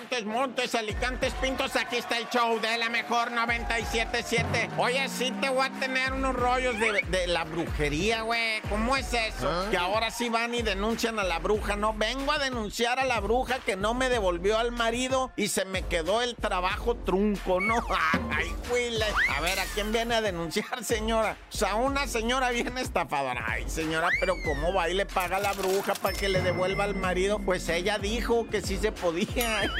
Montes, Montes, Alicantes, Pintos, aquí está el show de la mejor 977. Oye, sí te voy a tener unos rollos de, la brujería, güey. ¿Cómo es eso? ¿Ah? Que ahora sí van y denuncian a la bruja, ¿no? Vengo a denunciar a la bruja que no me devolvió al marido y se me quedó el trabajo trunco, ¿no? Ay, güey. A ver, ¿a quién viene a denunciar, señora? O sea, una señora viene estafadora. Ay, señora, pero ¿cómo va y le paga a la bruja para que le devuelva al marido? Pues ella dijo que sí se podía.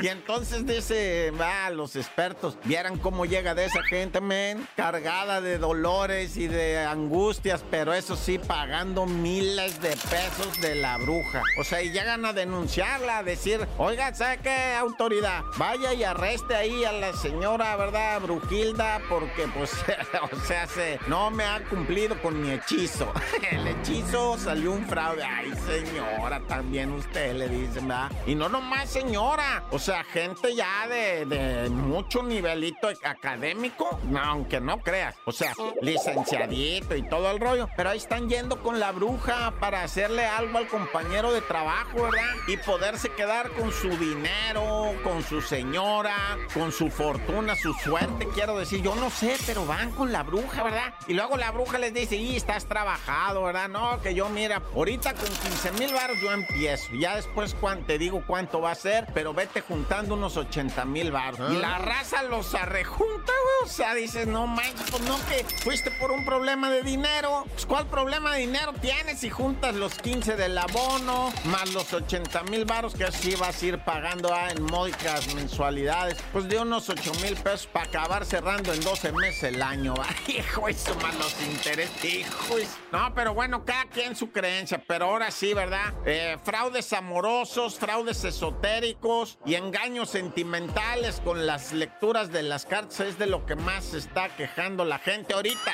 Y entonces dice, va, los expertos, vieran cómo llega de esa gente, men, cargada de dolores y de angustias, pero eso sí, pagando miles de pesos de la bruja. O sea, y llegan a denunciarla, a decir, oiga, ¿sabe qué autoridad? Vaya y arreste ahí a la señora, ¿verdad? Brujilda, porque pues, o sea, se, no me ha cumplido con mi hechizo. El hechizo salió un fraude. Ay, señora, también usted le dice, ¿verdad? Y no nomás señora, o sea, gente ya de, mucho nivelito académico, no, aunque no creas, o sea, licenciadito y todo el rollo, pero ahí están yendo con la bruja para hacerle algo al compañero de trabajo, ¿verdad? Y poderse quedar con su dinero, con su señora, con su fortuna, su suerte, quiero decir, yo no sé, pero van con la bruja, ¿verdad? Y luego la bruja les dice, y estás trabajado, ¿verdad? No, que yo mira, ahorita con 15 mil baros yo empiezo, ya después te digo cuánto va a ser, pero vete juntando unos 80 mil baros. Y la raza los arrejunta, güey, o sea, dices, no manches, pues no que fuiste por un problema de dinero, pues ¿cuál problema de dinero tienes si juntas los 15 del abono, más los 80 mil baros que así vas a ir pagando ah, en módicas mensualidades? Pues de unos 8 mil pesos para acabar cerrando en 12 meses el año. hijo, eso más los intereses. Hijo, no, pero bueno, cada quien su creencia. Pero ahora sí, ¿verdad? Eh, fraudes amorosos, fraudes esotéricos y engaños sentimentales con las lecturas de las cartas es de lo que más se está quejando la gente ahorita.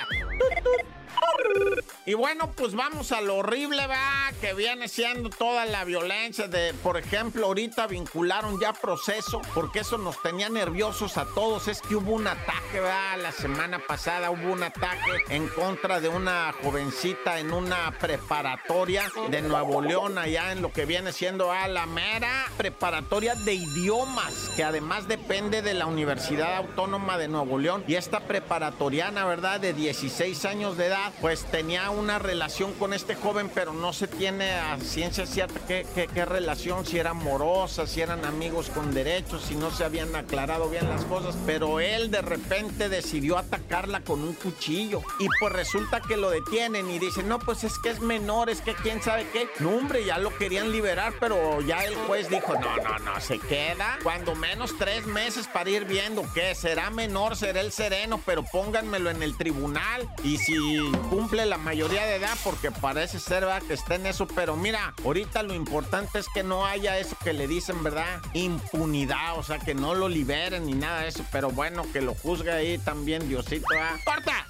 Y bueno, pues vamos a lo horrible, va, que viene siendo toda la violencia de, por ejemplo, ahorita vincularon ya proceso, porque eso nos tenía nerviosos a todos. Es que hubo un ataque, va, la semana pasada hubo un ataque en contra de una jovencita en una preparatoria de Nuevo León, allá en lo que viene siendo a la mera preparatoria de idiomas, que además depende de la Universidad Autónoma de Nuevo León. Y esta preparatoriana, ¿verdad?, de 16 años de edad, pues tenía una relación con este joven, pero no se tiene a ciencia cierta qué, qué, relación, si era amorosa, si eran amigos con derechos, si no se habían aclarado bien las cosas, pero él de repente decidió atacarla con un cuchillo. Y pues resulta que lo detienen y dicen, no, pues es que es menor, es que quién sabe qué. No, hombre, ya lo querían liberar, pero ya el juez dijo, no, no, no, se queda cuando menos tres meses para ir viendo qué será menor, será el sereno, pero pónganmelo en el tribunal. Y si cumple la mayoría de edad, porque parece ser ¿verdad? que está en eso, pero mira, ahorita lo importante es que no haya eso que le dicen, ¿verdad? Impunidad, o sea, que no lo liberen ni nada de eso, pero bueno, que lo juzgue ahí también Diosito. ¡Corta!